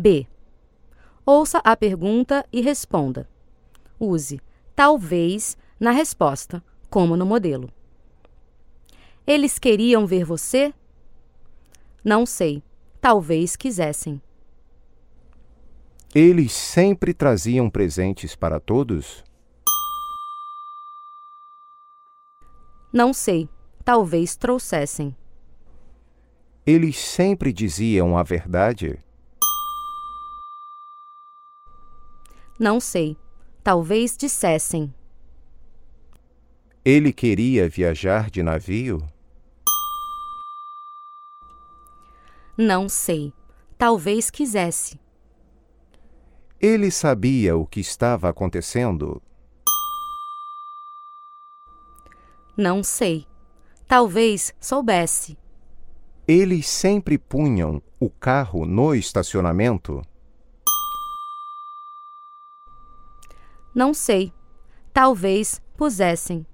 B. Ouça a pergunta e responda. Use talvez na resposta, como no modelo. Eles queriam ver você? Não sei. Talvez quisessem. Eles sempre traziam presentes para todos? Não sei. Talvez trouxessem. Eles sempre diziam a verdade? Não sei. Talvez dissessem. Ele queria viajar de navio? Não sei. Talvez quisesse. Ele sabia o que estava acontecendo? Não sei. Talvez soubesse. Eles sempre punham o carro no estacionamento? Não sei. Talvez pusessem.